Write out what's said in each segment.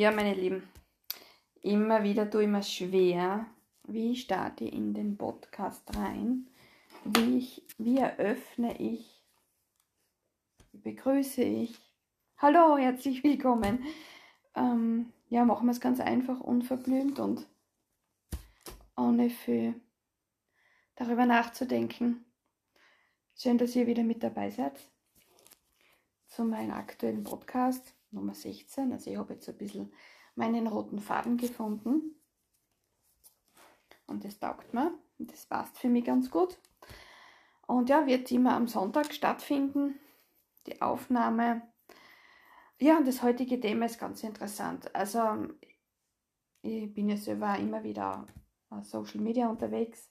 Ja, meine Lieben, immer wieder tue ich mir schwer, wie starte ich in den Podcast rein, wie, ich, wie eröffne ich, wie begrüße ich. Hallo, herzlich willkommen. Ähm, ja, machen wir es ganz einfach, unverblümt und ohne viel darüber nachzudenken. Schön, dass ihr wieder mit dabei seid zu meinem aktuellen Podcast. Nummer 16. Also ich habe jetzt ein bisschen meinen roten Faden gefunden. Und das taugt mir. Und das passt für mich ganz gut. Und ja, wird immer am Sonntag stattfinden. Die Aufnahme. Ja, und das heutige Thema ist ganz interessant. Also, ich bin ja selber immer wieder auf Social Media unterwegs.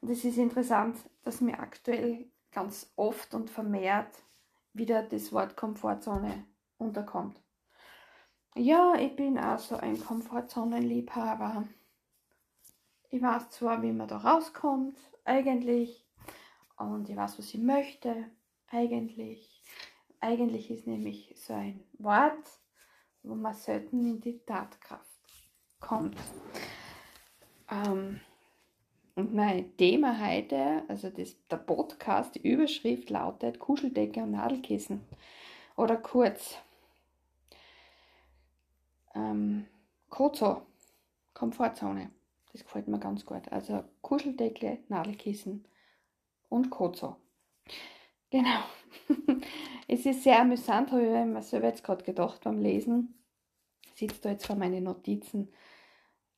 Und es ist interessant, dass mir aktuell ganz oft und vermehrt wieder das Wort Komfortzone unterkommt. Ja, ich bin also ein Komfortzonenliebhaber. Ich weiß zwar, wie man da rauskommt, eigentlich, und ich weiß, was ich möchte, eigentlich. Eigentlich ist nämlich so ein Wort, wo man selten in die Tatkraft kommt. Ähm, und mein Thema heute, also das, der Podcast, die Überschrift lautet Kuscheldecke und Nadelkissen. Oder kurz ähm, Kozo, Komfortzone. Das gefällt mir ganz gut. Also Kuscheldecke, Nadelkissen und Kozo. Genau. es ist sehr amüsant, habe ich mir selber jetzt gerade gedacht beim Lesen. Ich sitze da jetzt vor meinen Notizen.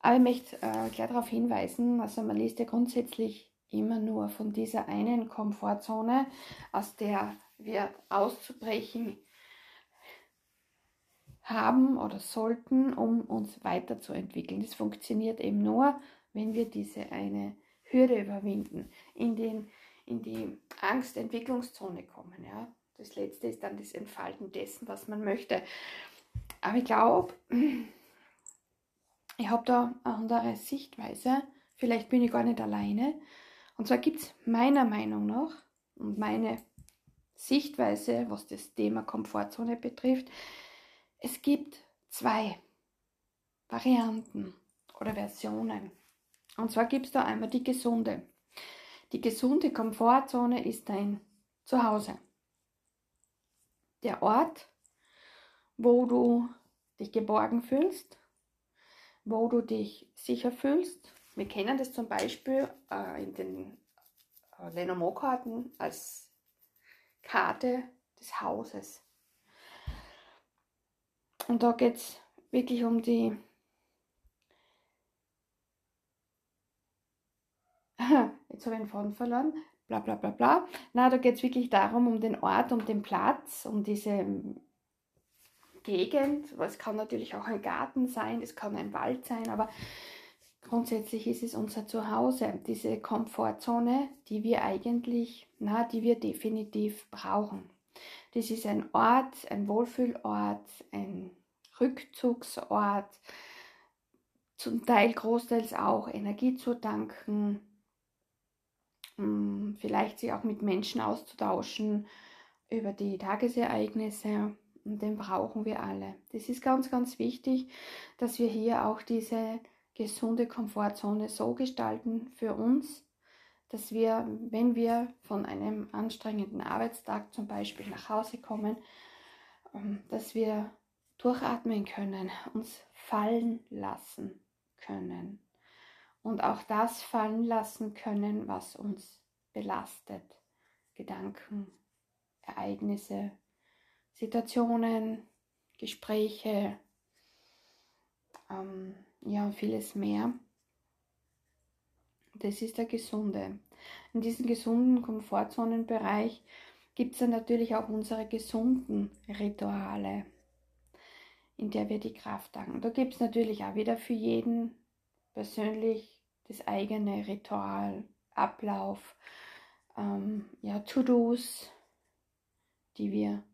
Aber ich möchte äh, gleich darauf hinweisen, also man liest ja grundsätzlich immer nur von dieser einen Komfortzone, aus der wir auszubrechen haben oder sollten, um uns weiterzuentwickeln. Das funktioniert eben nur, wenn wir diese eine Hürde überwinden, in, den, in die Angst-Entwicklungszone kommen. Ja? Das letzte ist dann das Entfalten dessen, was man möchte. Aber ich glaube, ich habe da eine andere Sichtweise. Vielleicht bin ich gar nicht alleine. Und zwar gibt es meiner Meinung nach und meine Sichtweise, was das Thema Komfortzone betrifft, es gibt zwei Varianten oder Versionen. Und zwar gibt es da einmal die gesunde. Die gesunde Komfortzone ist dein Zuhause. Der Ort, wo du dich geborgen fühlst, wo du dich sicher fühlst. Wir kennen das zum Beispiel äh, in den äh, Lenormand-Karten als Karte des Hauses. Und da geht es wirklich um die Jetzt habe ich den Faden verloren. Bla bla bla bla. Na, da geht es wirklich darum, um den Ort, um den Platz, um diese Gegend. Es kann natürlich auch ein Garten sein, es kann ein Wald sein, aber grundsätzlich ist es unser Zuhause, diese Komfortzone, die wir eigentlich, na, die wir definitiv brauchen. Das ist ein Ort, ein Wohlfühlort, ein Rückzugsort, zum Teil großteils auch Energie zu tanken, hm, vielleicht sich auch mit Menschen auszutauschen über die Tagesereignisse. Und den brauchen wir alle. Das ist ganz, ganz wichtig, dass wir hier auch diese gesunde Komfortzone so gestalten für uns, dass wir, wenn wir von einem anstrengenden Arbeitstag zum Beispiel nach Hause kommen, ähm, dass wir durchatmen können, uns fallen lassen können und auch das fallen lassen können, was uns belastet. Gedanken, Ereignisse, Situationen, Gespräche, ähm, ja, vieles mehr. Das ist der gesunde. In diesem gesunden Komfortzonenbereich gibt es dann natürlich auch unsere gesunden Rituale, in der wir die Kraft tanken. Da gibt es natürlich auch wieder für jeden persönlich das eigene Ritual, Ablauf, ähm, ja, To-Dos, die wir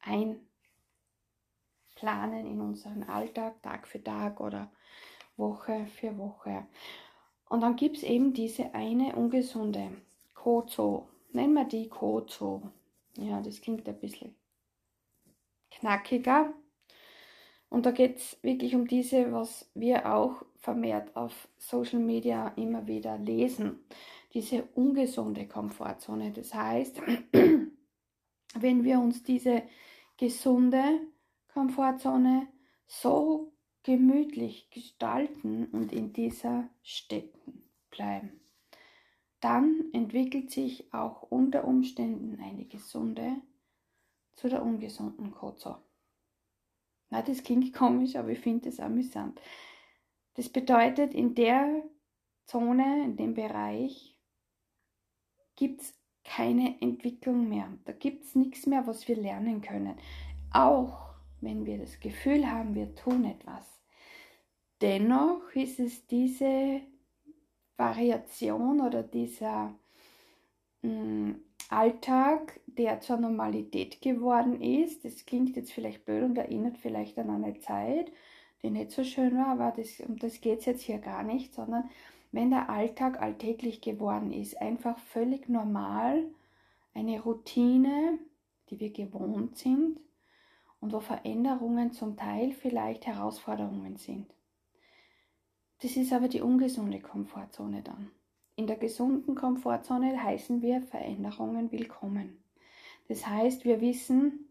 einplanen in unseren Alltag, Tag für Tag oder Woche für Woche. Und dann gibt es eben diese eine ungesunde Kozo. Nennen wir die Kozo. Ja, das klingt ein bisschen knackiger. Und da geht es wirklich um diese, was wir auch vermehrt auf Social Media immer wieder lesen, diese ungesunde Komfortzone. Das heißt, wenn wir uns diese gesunde Komfortzone so gemütlich gestalten und in dieser stecken bleiben, dann entwickelt sich auch unter Umständen eine gesunde zu der ungesunden Kozo. Na, das klingt komisch, aber ich finde es amüsant. Das bedeutet, in der Zone, in dem Bereich, gibt es keine Entwicklung mehr. Da gibt es nichts mehr, was wir lernen können. Auch wenn wir das Gefühl haben, wir tun etwas. Dennoch ist es diese Variation oder dieser mh, mm, Alltag, der zur Normalität geworden ist. Das klingt jetzt vielleicht blöd und erinnert vielleicht an eine Zeit, die nicht so schön war, aber das, um das geht es jetzt hier gar nicht, sondern wenn der Alltag alltäglich geworden ist, einfach völlig normal, eine Routine, die wir gewohnt sind und wo Veränderungen zum Teil vielleicht Herausforderungen sind. Das ist aber die ungesunde Komfortzone dann. In der gesunden Komfortzone heißen wir Veränderungen willkommen. Das heißt, wir wissen,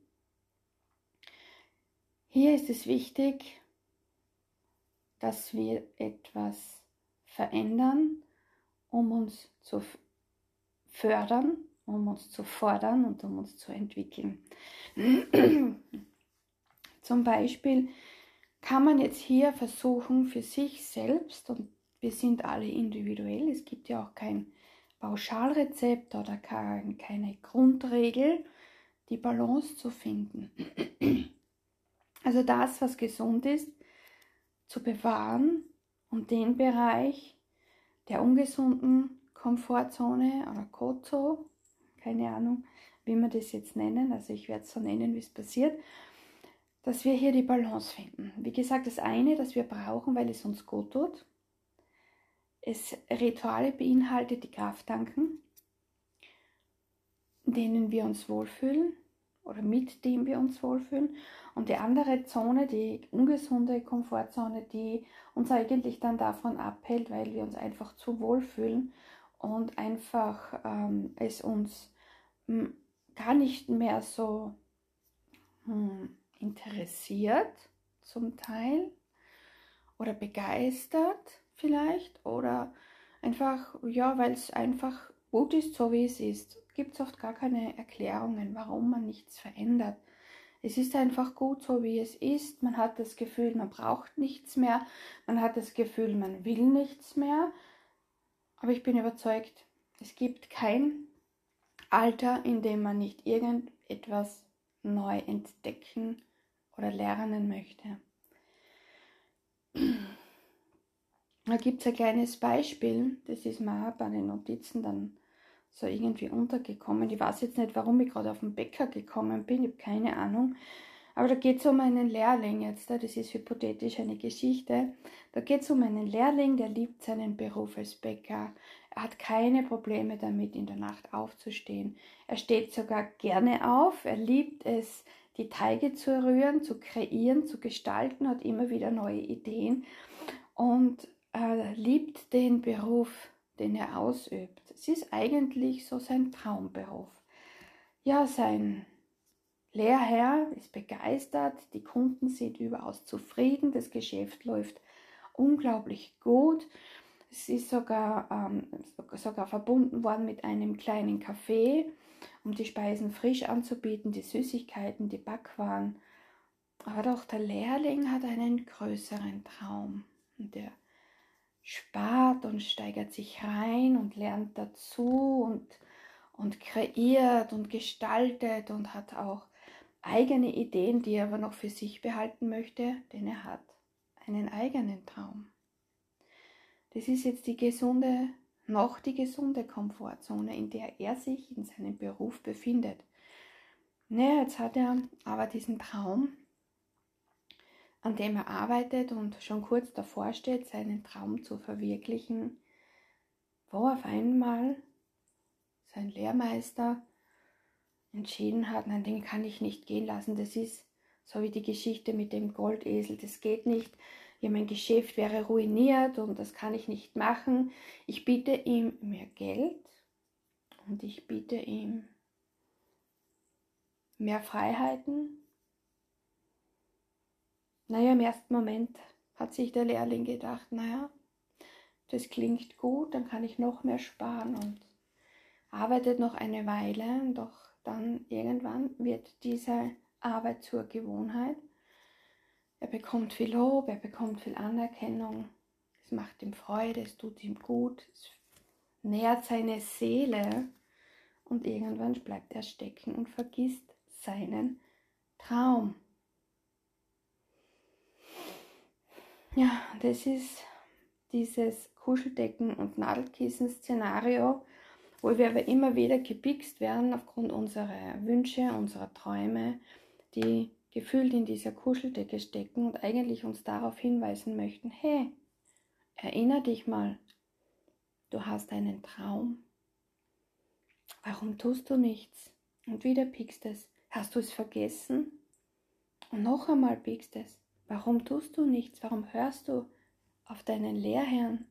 hier ist es wichtig, dass wir etwas verändern, um uns zu fördern, um uns zu fordern und um uns zu entwickeln. Zum Beispiel kann man jetzt hier versuchen, für sich selbst, und wir sind alle individuell, es gibt ja auch kein Pauschalrezept oder keine Grundregel, die Balance zu finden. Also das, was gesund ist, zu bewahren und den Bereich der ungesunden Komfortzone oder Kozo, keine Ahnung, wie wir das jetzt nennen, also ich werde es so nennen, wie es passiert, dass wir hier die Balance finden. Wie gesagt, das eine, das wir brauchen, weil es uns gut tut, es Rituale beinhaltet, die Kraft tanken, denen wir uns wohlfühlen oder mit dem wir uns wohlfühlen. Und die andere Zone, die ungesunde Komfortzone, die uns eigentlich dann davon abhält, weil wir uns einfach zu wohlfühlen und einfach ähm, es uns hm, gar nicht mehr so hm, interessiert zum Teil oder begeistert vielleicht oder einfach, ja, weil es einfach gut ist, so wie es ist. Gibt es oft gar keine Erklärungen, warum man nichts verändert. Es ist einfach gut, so wie es ist. Man hat das Gefühl, man braucht nichts mehr. Man hat das Gefühl, man will nichts mehr. Aber ich bin überzeugt, es gibt kein Alter, in dem man nicht irgendetwas neu entdecken oder lernen möchte. Da gibt es ein kleines Beispiel, das ist mir bei den Notizen dann so irgendwie untergekommen. Ich weiß jetzt nicht, warum ich gerade auf den Bäcker gekommen bin, ich habe keine Ahnung. Aber da geht es um einen Lehrling jetzt, das ist hypothetisch eine Geschichte. Da geht es um einen Lehrling, der liebt seinen Beruf als Bäcker. Er hat keine Probleme damit, in der Nacht aufzustehen. Er steht sogar gerne auf, er liebt es, die Teige zu rühren, zu kreieren, zu gestalten, hat immer wieder neue Ideen und äh, liebt den Beruf, den er ausübt. Es ist eigentlich so sein Traumberuf. Ja, sein Lehrherr ist begeistert, die Kunden sind überaus zufrieden, das Geschäft läuft unglaublich gut. Es ist sogar, ähm, sogar verbunden worden mit einem kleinen Café um die Speisen frisch anzubieten, die Süßigkeiten, die Backwaren. Aber doch der Lehrling hat einen größeren Traum. Und der spart und steigert sich rein und lernt dazu und, und kreiert und gestaltet und hat auch eigene Ideen, die er aber noch für sich behalten möchte, denn er hat einen eigenen Traum. Das ist jetzt die gesunde noch die gesunde Komfortzone, in der er sich in seinem Beruf befindet. Naja, jetzt hat er aber diesen Traum, an dem er arbeitet und schon kurz davor steht, seinen Traum zu verwirklichen, wo auf einmal sein Lehrmeister entschieden hat, nein, den kann ich nicht gehen lassen, das ist So wie die Geschichte mit dem Goldesel, das geht nicht. Ja, mein Geschäft wäre ruiniert und das kann ich nicht machen. Ich biete ihm mehr Geld und ich biete ihm mehr Freiheiten. Naja, im ersten Moment hat sich der Lehrling gedacht, naja, das klingt gut, dann kann ich noch mehr sparen und arbeitet noch eine Weile, doch dann irgendwann wird diese Arbeit zur Gewohnheit. Er bekommt viel Lob, er bekommt viel Anerkennung, es macht ihm Freude, es tut ihm gut, es nährt seine Seele und irgendwann bleibt er stecken und vergisst seinen Traum. Ja, das ist dieses Kuscheldecken- und Nadelkissen-Szenario, wo wir aber immer wieder gepikst werden aufgrund unserer Wünsche, unserer Träume, die gefühlt in dieser Kuscheldecke stecken und eigentlich uns darauf hinweisen möchten, hey, erinner dich mal, du hast einen Traum. Warum tust du nichts? Und wieder piekst es. Hast du es vergessen? Und noch einmal piekst es. Warum tust du nichts? Warum hörst du auf deinen Lehrherrn?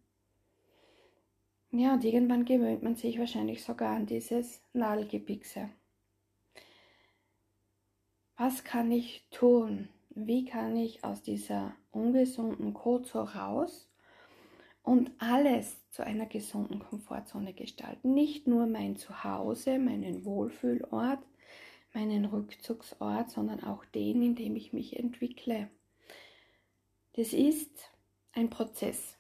Ja, und irgendwann gewöhnt man sich wahrscheinlich sogar an dieses Nadelgepickse. Was kann ich tun? Wie kann ich aus dieser ungesunden Kozo raus und alles zu einer gesunden Komfortzone gestalten? Nicht nur mein Zuhause, meinen Wohlfühlort, meinen Rückzugsort, sondern auch den, in dem ich mich entwickle. Das ist ein Prozess.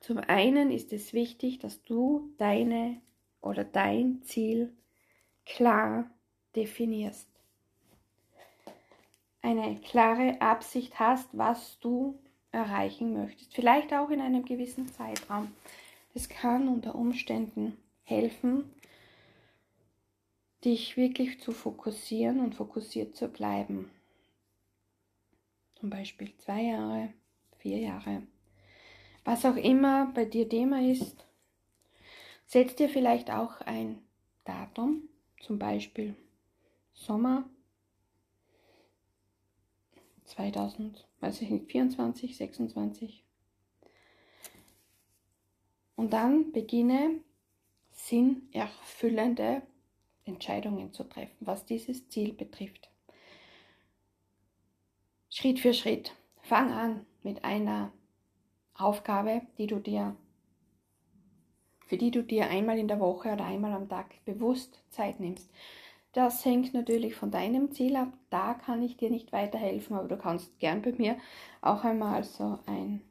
Zum einen ist es wichtig, dass du deine oder dein Ziel klar definierst. Eine klare Absicht hast, was du erreichen möchtest. Vielleicht auch in einem gewissen Zeitraum. Das kann unter Umständen helfen, dich wirklich zu fokussieren und fokussiert zu bleiben. Zum Beispiel zwei Jahre, vier Jahre, was auch immer bei dir Thema ist, setz dir vielleicht auch ein Datum, zum Beispiel Sommer 2024, 26. Und dann beginne sinnerfüllende Entscheidungen zu treffen, was dieses Ziel betrifft. Schritt für Schritt. Fang an mit einer Aufgabe, die du dir, für die du dir einmal in der Woche oder einmal am Tag bewusst Zeit nimmst. Das hängt natürlich von deinem Ziel ab. Da kann ich dir nicht weiterhelfen, aber du kannst gern bei mir auch einmal so ein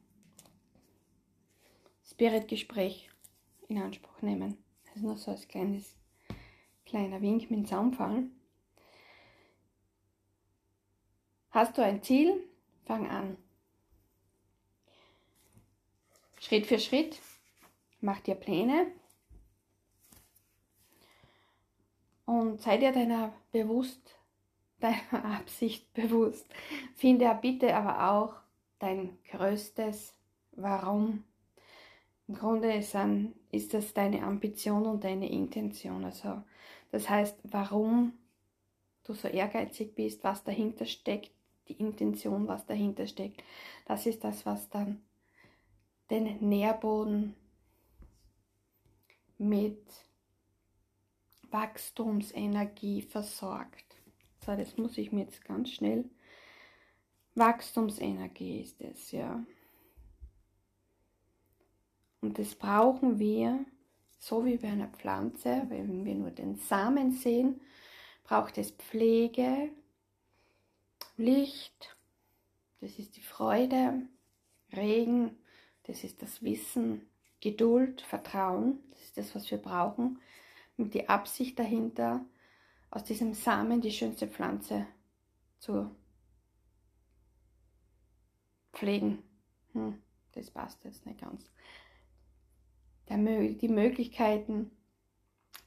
Spirit-Gespräch in Anspruch nehmen. Ist nur so als kleines, kleiner Wink mit dem Zaunfall. Hast du ein Ziel? Fang an. Schritt für Schritt. Mach dir Pläne. Und sei dir deiner bewusst, deiner Absicht bewusst. Finde bitte aber auch dein größtes Warum. Im Grunde ist, ein, ist das deine Ambition und deine Intention. Also das heißt, warum du so ehrgeizig bist, was dahinter steckt, die Intention, was dahinter steckt. Das ist das, was dann den Nährboden mit Wachstumsenergie versorgt. So, das muss ich mir jetzt ganz schnell. Wachstumsenergie ist es, ja. Und das brauchen wir, so wie bei einer Pflanze, wenn wir nur den Samen sehen, braucht es Pflege, Licht, das ist die Freude, Regen, das ist das Wissen, Geduld, Vertrauen, das ist das, was wir brauchen, mit die Absicht dahinter, aus diesem Samen die schönste Pflanze zu pflegen. Hm, das passt jetzt nicht ganz. Der, die Möglichkeiten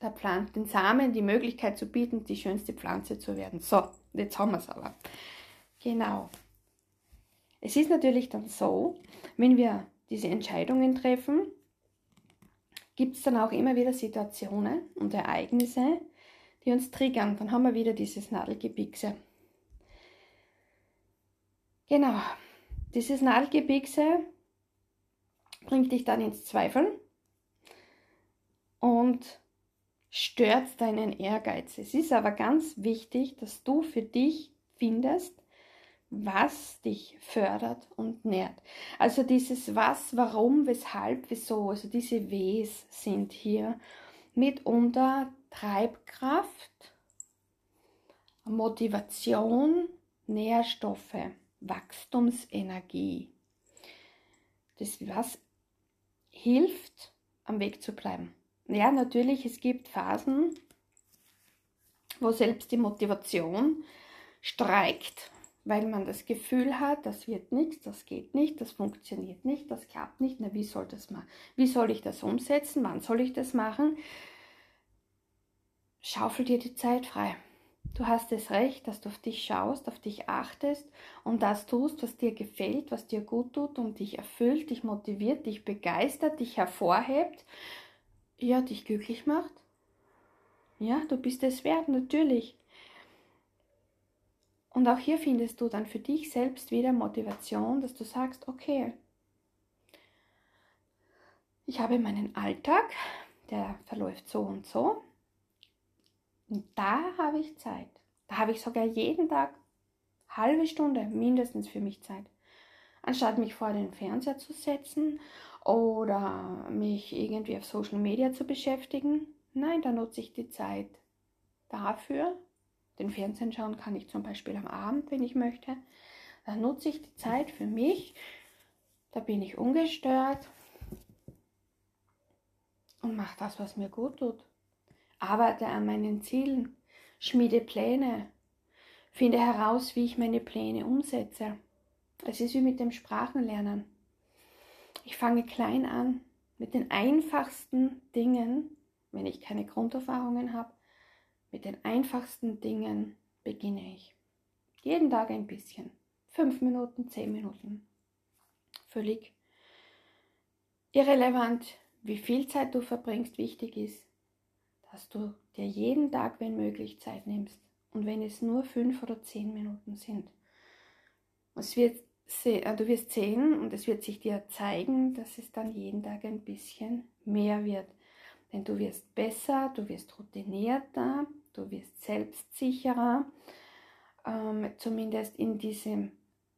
der Pflanze, den Samen die Möglichkeit zu bieten, die schönste Pflanze zu werden. So, jetzt haben wir es aber. Genau. Es ist natürlich dann so, wenn wir diese Entscheidungen treffen, gibt es dann auch immer wieder Situationen und Ereignisse, die uns triggern. Dann haben wir wieder dieses Nadelgepickse. Genau, dieses Nadelgebiegse bringt dich dann ins Zweifeln und stört deinen Ehrgeiz. Es ist aber ganz wichtig, dass du für dich findest, was dich fördert und nährt. Also dieses was, warum, weshalb, wieso, also diese Ws sind hier mitunter Treibkraft, Motivation, Nährstoffe, Wachstumsenergie. Das was hilft, am Weg zu bleiben. Ja, natürlich, es gibt Phasen, wo selbst die Motivation streikt, weil man das Gefühl hat, das wird nichts, das geht nicht, das funktioniert nicht, das klappt nicht. Na, wie soll das mal? Wie soll ich das umsetzen? Wann soll ich das machen? Schaufel dir die Zeit frei. Du hast das Recht, dass du auf dich schaust, auf dich achtest und das tust, was dir gefällt, was dir gut tut und dich erfüllt, dich motiviert, dich begeistert, dich hervorhebt, ja, dich glücklich macht. Ja, du bist es wert, natürlich. Und auch hier findest du dann für dich selbst wieder Motivation, dass du sagst, okay, ich habe meinen Alltag, der verläuft so und so. Und da habe ich Zeit. Da habe ich sogar jeden Tag halbe Stunde mindestens für mich Zeit. Anstatt mich vor den Fernseher zu setzen oder mich irgendwie auf Social Media zu beschäftigen. Nein, da nutze ich die Zeit dafür, den Fernsehen schauen kann ich zum Beispiel am Abend, wenn ich möchte. Da nutze ich die Zeit für mich. Da bin ich ungestört und mache das, was mir gut tut. Arbeite an meinen Zielen, schmiede Pläne, finde heraus, wie ich meine Pläne umsetze. Es ist wie mit dem Sprachenlernen. Ich fange klein an mit den einfachsten Dingen, wenn ich keine Grunderfahrungen habe, mit den einfachsten Dingen beginne ich. Jeden Tag ein bisschen. Fünf Minuten, zehn Minuten. Völlig irrelevant, wie viel Zeit du verbringst. Wichtig ist, dass du dir jeden Tag, wenn möglich, Zeit nimmst. Und wenn es nur fünf oder zehn Minuten sind. Es wird, äh, du wirst sehen und es wird sich dir zeigen, dass es dann jeden Tag ein bisschen mehr wird. Denn du wirst besser, du wirst routinierter, du wirst selbstsicherer, ähm, zumindest in, diesem,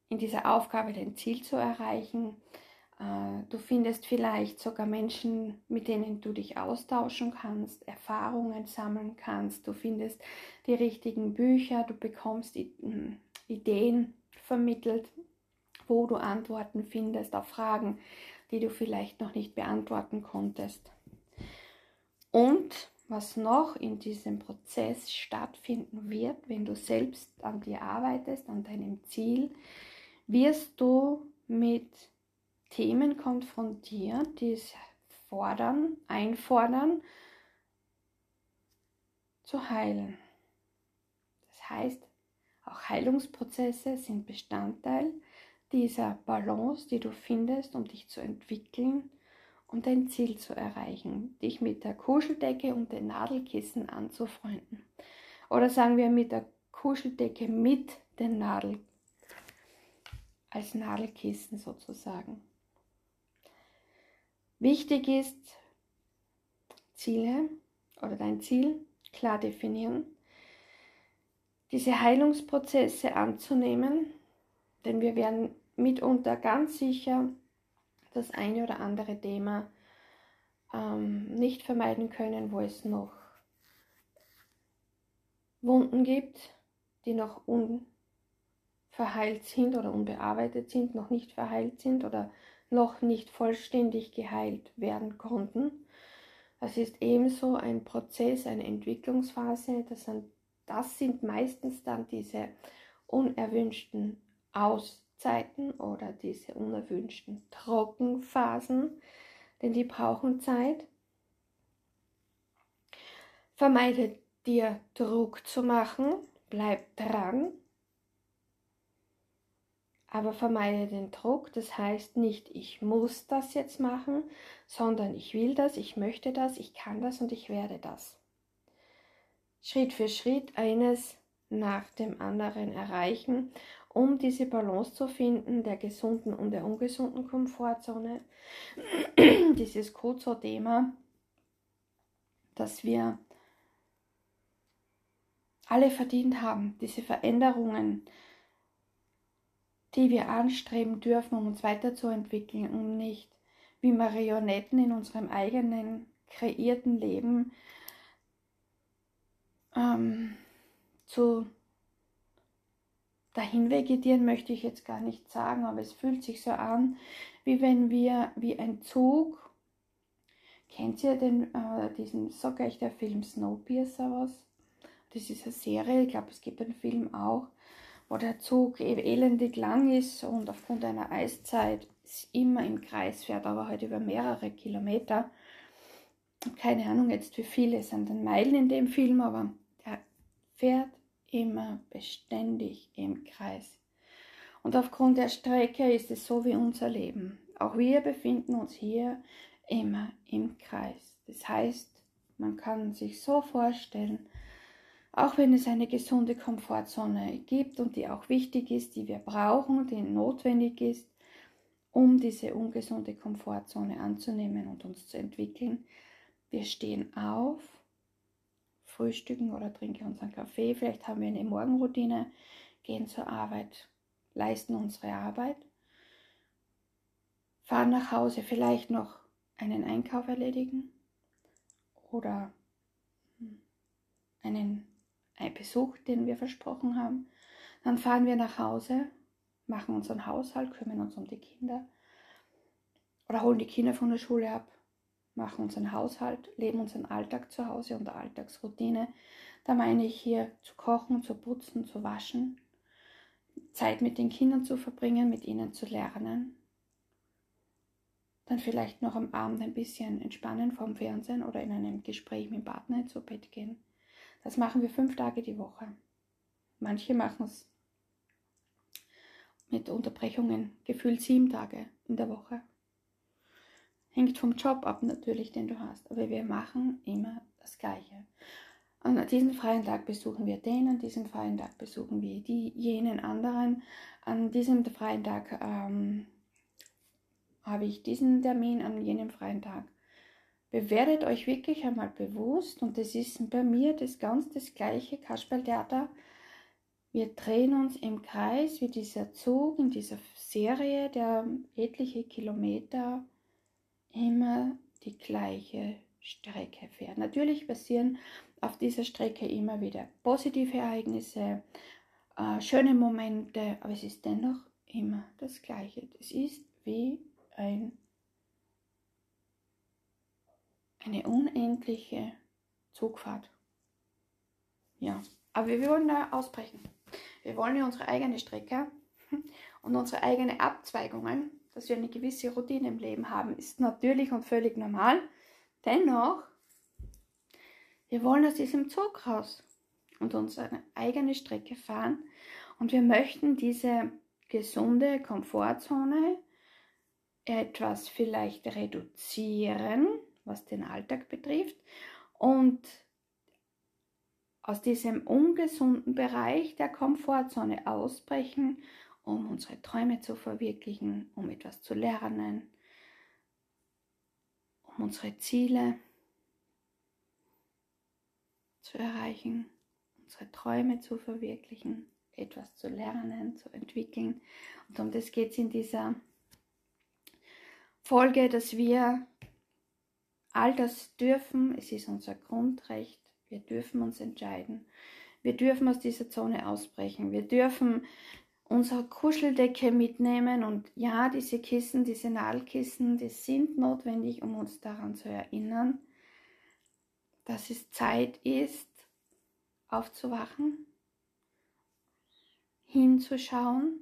in dieser Aufgabe dein Ziel zu erreichen. Äh, du findest vielleicht sogar Menschen, mit denen du dich austauschen kannst, Erfahrungen sammeln kannst. Du findest die richtigen Bücher, du bekommst hm, Ideen vermittelt, wo du Antworten findest auf Fragen, die du vielleicht noch nicht beantworten konntest. Und was noch in diesem Prozess stattfinden wird, wenn du selbst an dir arbeitest, an deinem Ziel, wirst du mit Themen konfrontiert, die es fordern, einfordern, zu heilen. Das heißt, auch Heilungsprozesse sind Bestandteil dieser Balance, die du findest, um dich zu entwickeln um dein Ziel zu erreichen, dich mit der Kuscheldecke und den Nadelkissen anzufreunden. Oder sagen wir mit der Kuscheldecke mit den Nadel, als Nadelkissen sozusagen. Wichtig ist, Ziele oder dein Ziel klar definieren, diese Heilungsprozesse anzunehmen, denn wir werden mitunter ganz sicher das eine oder andere Thema ähm, nicht vermeiden können, wo es noch Wunden gibt, die noch unverheilt sind oder unbearbeitet sind, noch nicht verheilt sind oder noch nicht vollständig geheilt werden konnten. Das ist ebenso ein Prozess, eine Entwicklungsphase. Das sind, das sind meistens dann diese unerwünschten Aus Zeiten oder diese unerwünschten Trockenphasen, denn die brauchen Zeit. Vermeide dir Druck zu machen, bleib dran, aber vermeide den Druck. Das heißt nicht, ich muss das jetzt machen, sondern ich will das, ich möchte das, ich kann das und ich werde das. Schritt für Schritt eines nach dem anderen erreichen um diese Balance zu finden der gesunden und der ungesunden Komfortzone. Dieses Kozo-Thema, dass wir alle verdient haben, diese Veränderungen, die wir anstreben dürfen, um uns weiterzuentwickeln, um nicht wie Marionetten in unserem eigenen kreierten Leben ähm, zu dahin vegetieren möchte ich jetzt gar nicht sagen, aber es fühlt sich so an, wie wenn wir wie ein Zug, kennt ihr den, äh, diesen, so gleich der Film Snowpiercer was? Das ist eine Serie, ich glaube es gibt einen Film auch, wo der Zug e-, elendig lang ist und aufgrund einer Eiszeit immer im Kreis fährt, aber halt über mehrere Kilometer. Keine Ahnung jetzt, wie viele sind denn Meilen in dem Film, aber der fährt immer beständig im Kreis. Und aufgrund der Strecke ist es so wie unser Leben. Auch wir befinden uns hier immer im Kreis. Das heißt, man kann sich so vorstellen, auch wenn es eine gesunde Komfortzone gibt und die auch wichtig ist, die wir brauchen, die notwendig ist, um diese ungesunde Komfortzone anzunehmen und uns zu entwickeln. Wir stehen auf, frühstücken oder trinken unseren Kaffee, vielleicht haben wir eine Morgenroutine, gehen zur Arbeit, leisten unsere Arbeit, fahren nach Hause, vielleicht noch einen Einkauf erledigen oder einen ein Besuch, den wir versprochen haben. Dann fahren wir nach Hause, machen unseren Haushalt, kümmern uns um die Kinder oder holen die Kinder von der Schule ab, machen unseren Haushalt, leben unseren Alltag zu Hause und der Alltagsroutine. Da meine ich hier zu kochen, zu putzen, zu waschen, Zeit mit den Kindern zu verbringen, mit ihnen zu lernen. Dann vielleicht noch am Abend ein bisschen entspannen vom Fernsehen oder in einem Gespräch mit dem Partner zu Bett gehen. Das machen wir fünf Tage die Woche. Manche machen es mit Unterbrechungen, gefühlt sieben Tage in der Woche. Hängt vom Job ab natürlich, den du hast. Aber wir machen immer das Gleiche. An diesem freien Tag besuchen wir den, an diesem freien Tag besuchen wir die, jenen anderen. An diesem freien Tag ähm, habe ich diesen Termin, an jenem freien Tag Bewertet euch wirklich einmal bewusst, und das ist bei mir das ganz das gleiche Kasperltheater. Wir drehen uns im Kreis wie dieser Zug in dieser Serie, der etliche Kilometer immer die gleiche Strecke fährt. Natürlich passieren auf dieser Strecke immer wieder positive Ereignisse, äh, schöne Momente, aber es ist dennoch immer das Gleiche. Es ist wie ein eine unendliche Zugfahrt. Ja, aber wir wollen da ausbrechen. Wir wollen ja unsere eigene Strecke und unsere eigenen Abzweigungen, dass wir eine gewisse Routine im Leben haben, ist natürlich und völlig normal. Dennoch, wir wollen aus diesem Zug raus und unsere eigene Strecke fahren und wir möchten diese gesunde Komfortzone etwas vielleicht reduzieren, was den Alltag betrifft. Und aus diesem ungesunden Bereich der Komfortzone ausbrechen, um unsere Träume zu verwirklichen, um etwas zu lernen, um unsere Ziele zu erreichen, unsere Träume zu verwirklichen, etwas zu lernen, zu entwickeln. Und um das geht es in dieser Folge, dass wir All das dürfen, es ist unser Grundrecht, wir dürfen uns entscheiden. Wir dürfen aus dieser Zone ausbrechen. Wir dürfen unsere Kuscheldecke mitnehmen und ja, diese Kissen, diese Nadelkissen, die sind notwendig, um uns daran zu erinnern, dass es Zeit ist, aufzuwachen, hinzuschauen,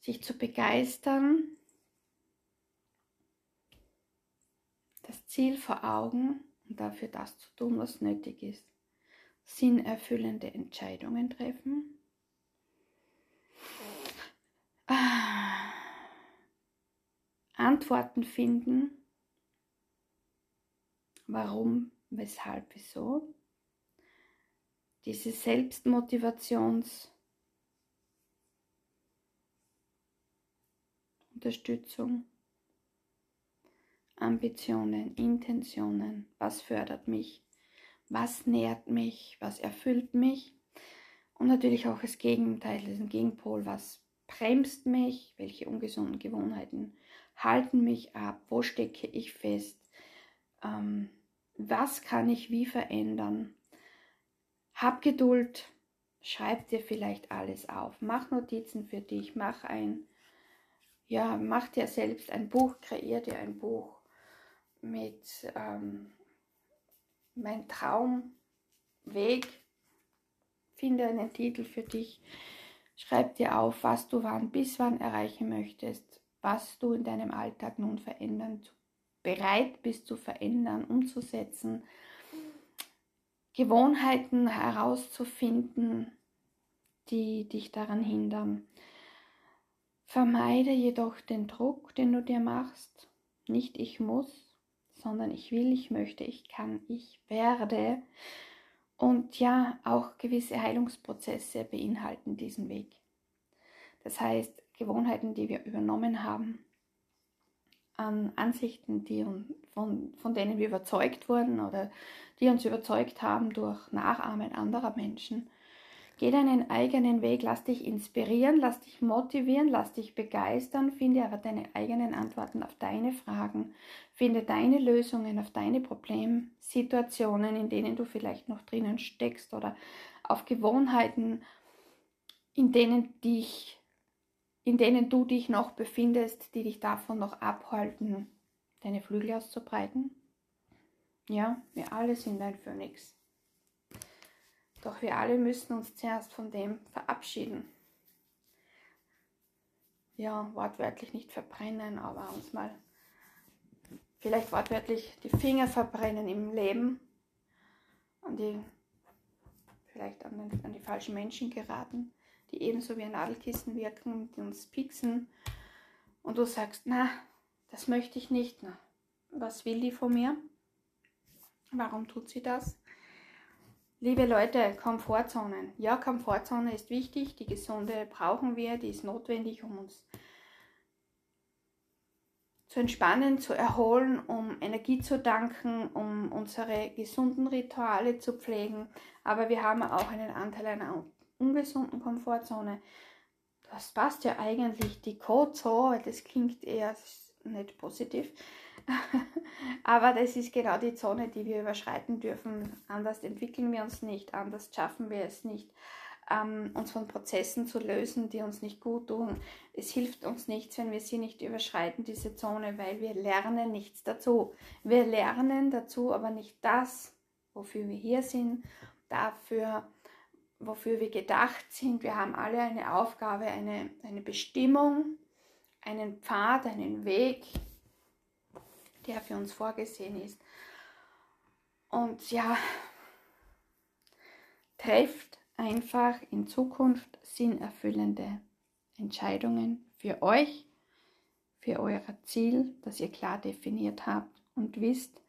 sich zu begeistern das Ziel vor Augen und dafür das zu tun, was nötig ist. Sinnerfüllende Entscheidungen treffen. Antworten finden, warum, weshalb, wieso. Diese Selbstmotivationsunterstützung, Ambitionen, Intentionen, was fördert mich, was nährt mich, was erfüllt mich? Und natürlich auch das Gegenteil, diesen Gegenpol, was bremst mich, welche ungesunden Gewohnheiten halten mich ab, wo stecke ich fest, ähm, was kann ich wie verändern. Hab Geduld, schreib dir vielleicht alles auf, mach Notizen für dich, mach ein, ja, mach dir selbst ein Buch, kreier dir ein Buch mit ähm, mein Traumweg, finde einen Titel für dich, schreib dir auf, was du wann bis wann erreichen möchtest, was du in deinem Alltag nun verändern, bereit bist zu verändern, umzusetzen, Gewohnheiten herauszufinden, die dich daran hindern. Vermeide jedoch den Druck, den du dir machst. Nicht ich muss, sondern ich will, ich möchte, ich kann, ich werde. Und ja, auch gewisse Heilungsprozesse beinhalten diesen Weg. Das heißt, Gewohnheiten, die wir übernommen haben, an Ansichten, die von, von denen wir überzeugt wurden oder die uns überzeugt haben durch Nachahmen anderer Menschen. Geh deinen eigenen Weg, lass dich inspirieren, lass dich motivieren, lass dich begeistern, finde aber deine eigenen Antworten auf deine Fragen, finde deine Lösungen auf deine Problemsituationen, in denen du vielleicht noch drinnen steckst oder auf Gewohnheiten, in denen dich in denen du dich noch befindest, die dich davon noch abhalten, deine Flügel auszubreiten? Ja, wir alle sind ein Phönix. Doch wir alle müssen uns zuerst von dem verabschieden. Ja, wortwörtlich nicht verbrennen, aber uns mal vielleicht wortwörtlich die Finger verbrennen im Leben, an die, vielleicht an, den, an die falschen Menschen geraten die ebenso wie ein Nadelkissen wirken, die uns pieksen. Und du sagst, na, das möchte ich nicht. Na, was will die von mir? Warum tut sie das? Liebe Leute, Komfortzonen. Ja, Komfortzone ist wichtig, die gesunde brauchen wir, die ist notwendig, um uns zu entspannen, zu erholen, um Energie zu danken, um unsere gesunden Rituale zu pflegen. Aber wir haben auch einen Anteil einer ungesunden Komfortzone. Das passt ja eigentlich die Code das klingt eher nicht positiv. Aber das ist genau die Zone, die wir überschreiten dürfen. Anders entwickeln wir uns nicht, anders schaffen wir es nicht, ähm, uns von Prozessen zu lösen, die uns nicht gut tun. Es hilft uns nichts, wenn wir sie nicht überschreiten, diese Zone, weil wir lernen nichts dazu. Wir lernen dazu aber nicht das, wofür wir hier sind, dafür, wofür wir gedacht sind. Wir haben alle eine Aufgabe, eine, eine Bestimmung, einen Pfad, einen Weg, der für uns vorgesehen ist. Und ja, trefft einfach in Zukunft sinnerfüllende Entscheidungen für euch, für euer Ziel, das ihr klar definiert habt und wisst,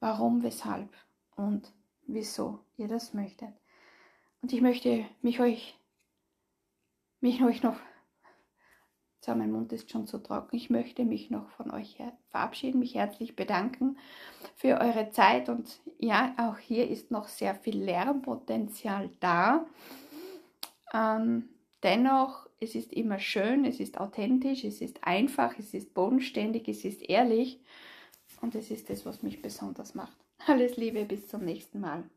warum, weshalb und wieso ihr das möchtet. Und ich möchte mich euch, mich euch noch, so mein Mund ist schon zu trocken, ich möchte mich noch von euch verabschieden, mich herzlich bedanken für eure Zeit und ja, auch hier ist noch sehr viel Lernpotenzial da. Ähm, dennoch, es ist immer schön, es ist authentisch, es ist einfach, es ist bodenständig, es ist ehrlich und es ist das, was mich besonders macht. Alles Liebe, bis zum nächsten Mal.